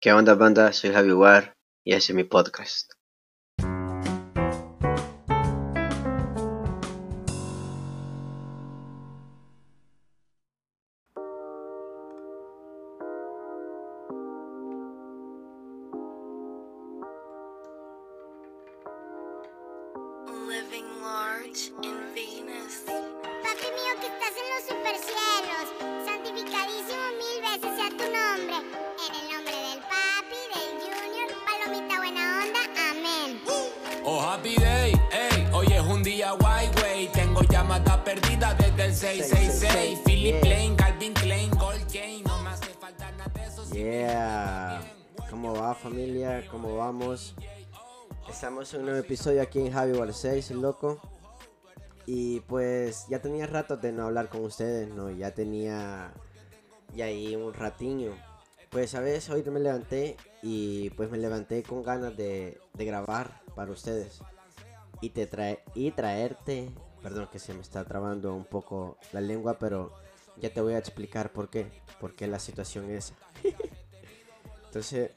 ¿Qué onda, banda? Soy Javi War y ese es mi podcast. Living large in Venus. Papi mío que estás en los supercielos, santificadísimo mil veces sea tu nombre. En el nombre güey. Tengo llamada perdida desde el 666. Philip Plain, Calvin Klein, Gold Chain. No me hace falta nada de eso. Yeah. ¿Cómo va familia? ¿Cómo vamos? Estamos en un nuevo episodio aquí en Javi War 6, loco. Y pues ya tenía rato de no hablar con ustedes, ¿no? Ya tenía ya ahí un ratiño. Pues a veces hoy me levanté y pues me levanté con ganas de, de grabar para ustedes. Y te trae y traerte, perdón que se me está trabando un poco la lengua, pero ya te voy a explicar por qué, por qué la situación es. Entonces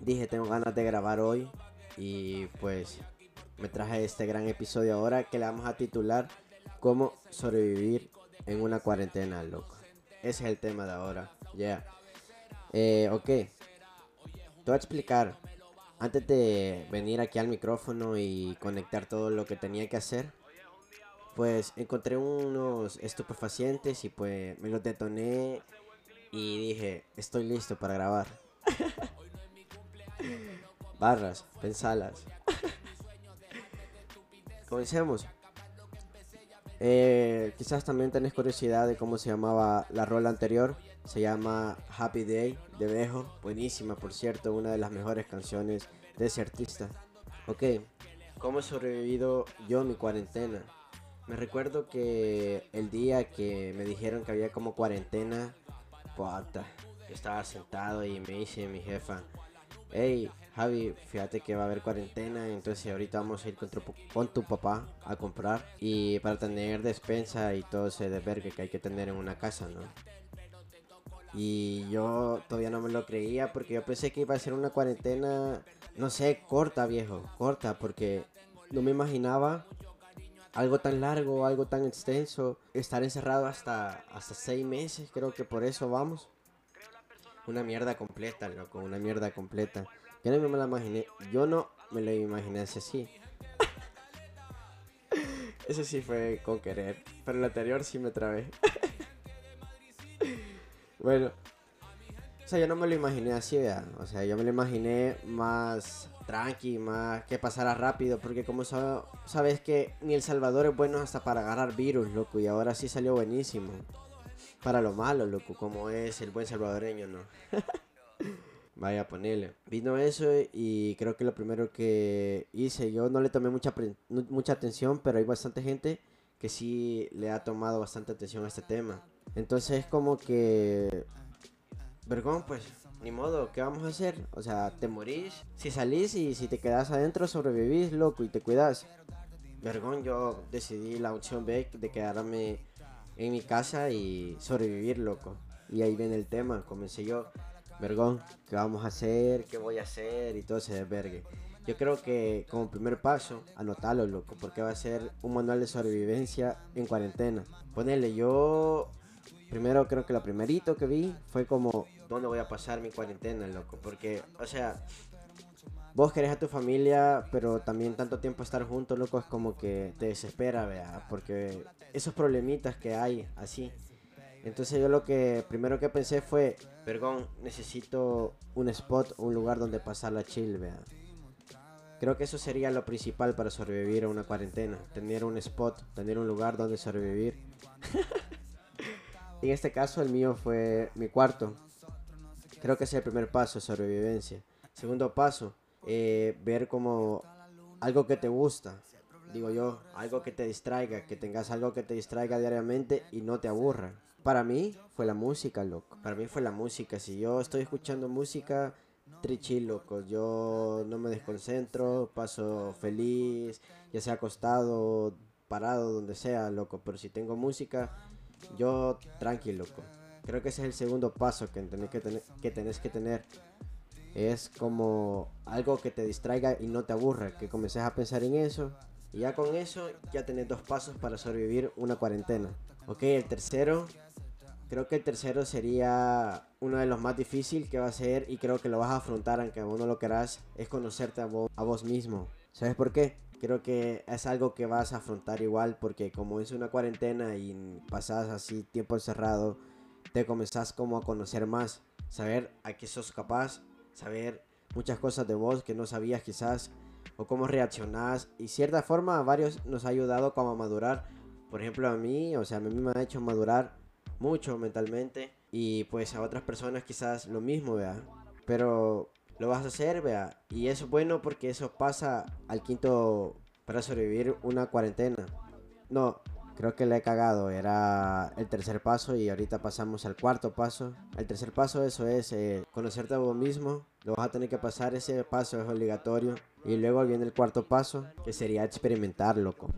dije, tengo ganas de grabar hoy y pues me traje este gran episodio ahora que le vamos a titular Cómo sobrevivir en una cuarentena, loco. Ese es el tema de ahora. Ya. Eh, ok. Te voy a explicar. Antes de venir aquí al micrófono y conectar todo lo que tenía que hacer, pues encontré unos estupefacientes y pues me los detoné y dije, estoy listo para grabar. Barras, pensalas. Comencemos. Eh, quizás también tenés curiosidad de cómo se llamaba la rola anterior. Se llama Happy Day de Bejo. Buenísima, por cierto, una de las mejores canciones de ese artista. Ok, ¿cómo he sobrevivido yo a mi cuarentena? Me recuerdo que el día que me dijeron que había como cuarentena, puta, estaba sentado y me dice mi jefa, hey Javi, fíjate que va a haber cuarentena, entonces ahorita vamos a ir con tu, con tu papá a comprar y para tener despensa y todo ese desvergue que hay que tener en una casa, ¿no? Y yo todavía no me lo creía porque yo pensé que iba a ser una cuarentena, no sé, corta, viejo, corta, porque no me imaginaba algo tan largo, algo tan extenso, estar encerrado hasta, hasta seis meses, creo que por eso vamos. Una mierda completa, loco, una mierda completa. Yo no me la imaginé, yo no me lo imaginé así. Eso sí fue con querer, pero el anterior sí me trabé. bueno, o sea, yo no me lo imaginé así, ¿verdad? o sea, yo me lo imaginé más tranqui, más que pasara rápido, porque como sa- sabes que ni El Salvador es bueno hasta para agarrar virus, loco, y ahora sí salió buenísimo. Para lo malo, loco, como es el buen salvadoreño, ¿no? Vaya, ponele. Vino eso y creo que lo primero que hice, yo no le tomé mucha, mucha atención, pero hay bastante gente que sí le ha tomado bastante atención a este tema. Entonces es como que... Vergón, pues, ¿qué vamos a hacer? O sea, te morís. Si salís y si te quedas adentro, sobrevivís, loco, y te cuidas. Vergón, yo decidí la opción B de quedarme en mi casa y sobrevivir, loco. Y ahí viene el tema, comencé yo. Vergón, ¿qué vamos a hacer? ¿Qué voy a hacer? Y todo ese desvergue. Yo creo que como primer paso, anotarlo, loco, porque va a ser un manual de sobrevivencia en cuarentena. Ponele, yo primero creo que lo primerito que vi fue como, ¿dónde voy a pasar mi cuarentena, loco? Porque, o sea, vos querés a tu familia, pero también tanto tiempo estar juntos, loco, es como que te desespera, vea, porque esos problemitas que hay así. Entonces yo lo que primero que pensé fue, perdón, necesito un spot, un lugar donde pasar la chill, vea. Creo que eso sería lo principal para sobrevivir a una cuarentena, tener un spot, tener un lugar donde sobrevivir. en este caso el mío fue mi cuarto. Creo que ese es el primer paso, sobrevivencia. Segundo paso, eh, ver como algo que te gusta. Digo yo, algo que te distraiga, que tengas algo que te distraiga diariamente y no te aburra. Para mí fue la música, loco. Para mí fue la música. Si yo estoy escuchando música, trichil, loco. Yo no me desconcentro, paso feliz, ya sea acostado, parado, donde sea, loco. Pero si tengo música, yo tranquilo, loco. Creo que ese es el segundo paso que tenés que tener, es como algo que te distraiga y no te aburra, que comences a pensar en eso. Y ya con eso ya tenés dos pasos para sobrevivir una cuarentena. Ok, el tercero, creo que el tercero sería uno de los más difíciles que va a ser y creo que lo vas a afrontar aunque vos no lo querás, es conocerte a vos, a vos mismo. ¿Sabes por qué? Creo que es algo que vas a afrontar igual porque como es una cuarentena y pasas así tiempo encerrado, te comenzás como a conocer más, saber a qué sos capaz, saber muchas cosas de vos que no sabías quizás o cómo reaccionás y cierta forma a varios nos ha ayudado como a madurar. Por ejemplo a mí, o sea, a mí me ha hecho madurar mucho mentalmente y pues a otras personas quizás lo mismo, vea. Pero lo vas a hacer, vea. Y eso es bueno porque eso pasa al quinto para sobrevivir una cuarentena. No, creo que le he cagado. Era el tercer paso y ahorita pasamos al cuarto paso. El tercer paso eso es eh, conocerte a vos mismo. Lo vas a tener que pasar, ese paso es obligatorio. Y luego viene el cuarto paso, que sería experimentar, loco.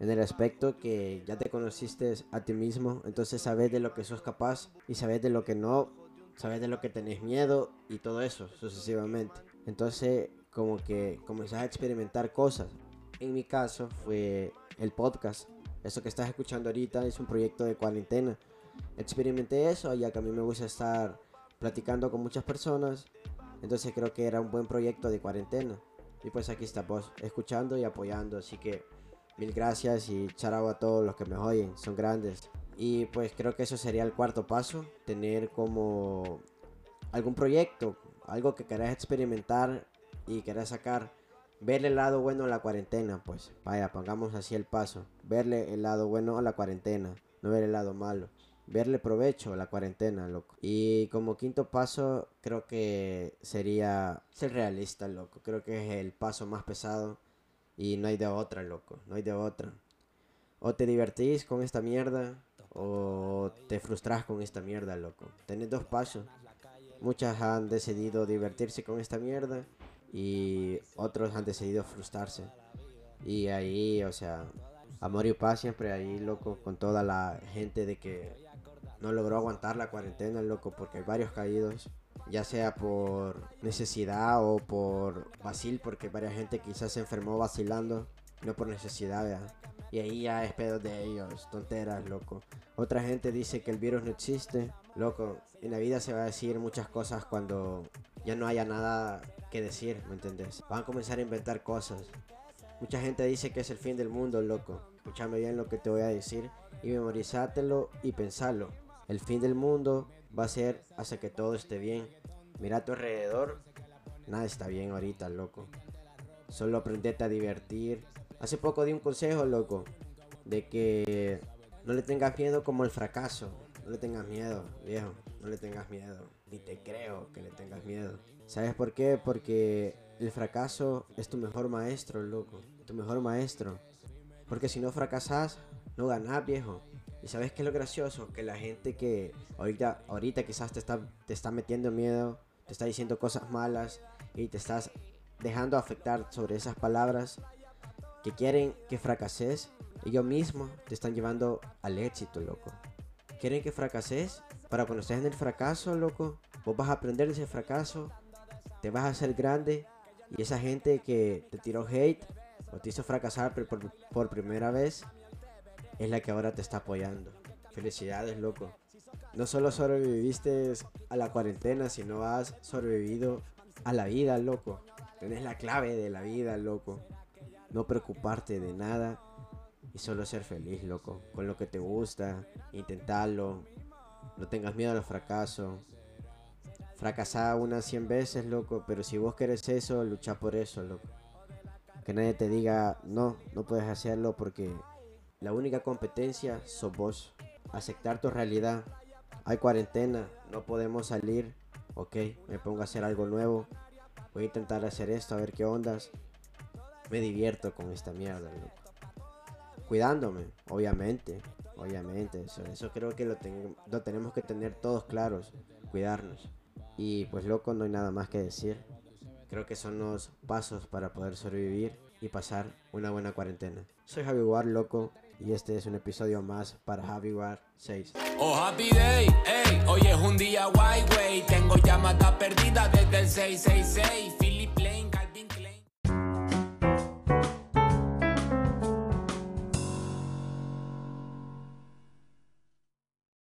En el aspecto que ya te conociste a ti mismo, entonces sabes de lo que sos capaz y sabes de lo que no, sabes de lo que tenés miedo y todo eso sucesivamente. Entonces como que comenzás a experimentar cosas. En mi caso fue el podcast. Eso que estás escuchando ahorita es un proyecto de cuarentena. Experimenté eso ya que a mí me gusta estar platicando con muchas personas. Entonces creo que era un buen proyecto de cuarentena. Y pues aquí está vos, escuchando y apoyando. Así que mil gracias y charao a todos los que me oyen, son grandes. Y pues creo que eso sería el cuarto paso, tener como algún proyecto, algo que querés experimentar y querés sacar. Verle el lado bueno a la cuarentena, pues vaya, pongamos así el paso. Verle el lado bueno a la cuarentena, no ver el lado malo. Verle provecho a la cuarentena, loco. Y como quinto paso, creo que sería ser realista, loco. Creo que es el paso más pesado y no hay de otra, loco. No hay de otra. O te divertís con esta mierda o te frustras con esta mierda, loco. Tenés dos pasos. Muchas han decidido divertirse con esta mierda y otros han decidido frustrarse. Y ahí, o sea, amor y paz siempre ahí, loco, con toda la gente de que no logró aguantar la cuarentena, loco, porque hay varios caídos, ya sea por necesidad o por vacil, porque varias gente quizás se enfermó vacilando, no por necesidad, ¿verdad? Y ahí ya es pedo de ellos, tonteras, loco. Otra gente dice que el virus no existe, loco. En la vida se va a decir muchas cosas cuando ya no haya nada que decir, ¿me entendés? Van a comenzar a inventar cosas. Mucha gente dice que es el fin del mundo, loco. Escúchame bien lo que te voy a decir y memorizátelo y pensalo. El fin del mundo va a ser hasta que todo esté bien. Mira a tu alrededor, nada está bien ahorita, loco. Solo aprendete a divertir. Hace poco di un consejo, loco, de que no le tengas miedo como el fracaso. No le tengas miedo, viejo. No le tengas miedo. Ni te creo que le tengas miedo. ¿Sabes por qué? Porque el fracaso es tu mejor maestro, loco. Tu mejor maestro. Porque si no fracasas, no ganás, viejo. Y sabes qué es lo gracioso? Que la gente que ahorita, ahorita quizás te está, te está metiendo miedo, te está diciendo cosas malas y te estás dejando afectar sobre esas palabras que quieren que fracases, ellos mismos te están llevando al éxito, loco. Quieren que fracases para cuando estés en el fracaso, loco, vos vas a aprender de ese fracaso, te vas a hacer grande y esa gente que te tiró hate o te hizo fracasar por, por, por primera vez es la que ahora te está apoyando. Felicidades, loco. No solo sobreviviste a la cuarentena, sino has sobrevivido a la vida, loco. Tenés la clave de la vida, loco. No preocuparte de nada y solo ser feliz, loco. Con lo que te gusta, intentarlo. No tengas miedo al fracaso. Fracasar unas 100 veces, loco, pero si vos querés eso, lucha por eso, loco. Que nadie te diga, no, no puedes hacerlo porque la única competencia sos vos. Aceptar tu realidad. Hay cuarentena, no podemos salir. Ok, me pongo a hacer algo nuevo. Voy a intentar hacer esto, a ver qué ondas. Me divierto con esta mierda, loco. Cuidándome, obviamente. Obviamente, eso, creo que lo, ten- lo tenemos que tener todos claros. Cuidarnos. Y pues loco, no hay nada más que decir. Creo que son los pasos para poder sobrevivir y pasar una buena cuarentena. Soy Javi War, loco, y este es un episodio más para Javi War 6. Oh happy day, ey, hoy es un día guay, güey. Tengo llamada perdida desde el 666.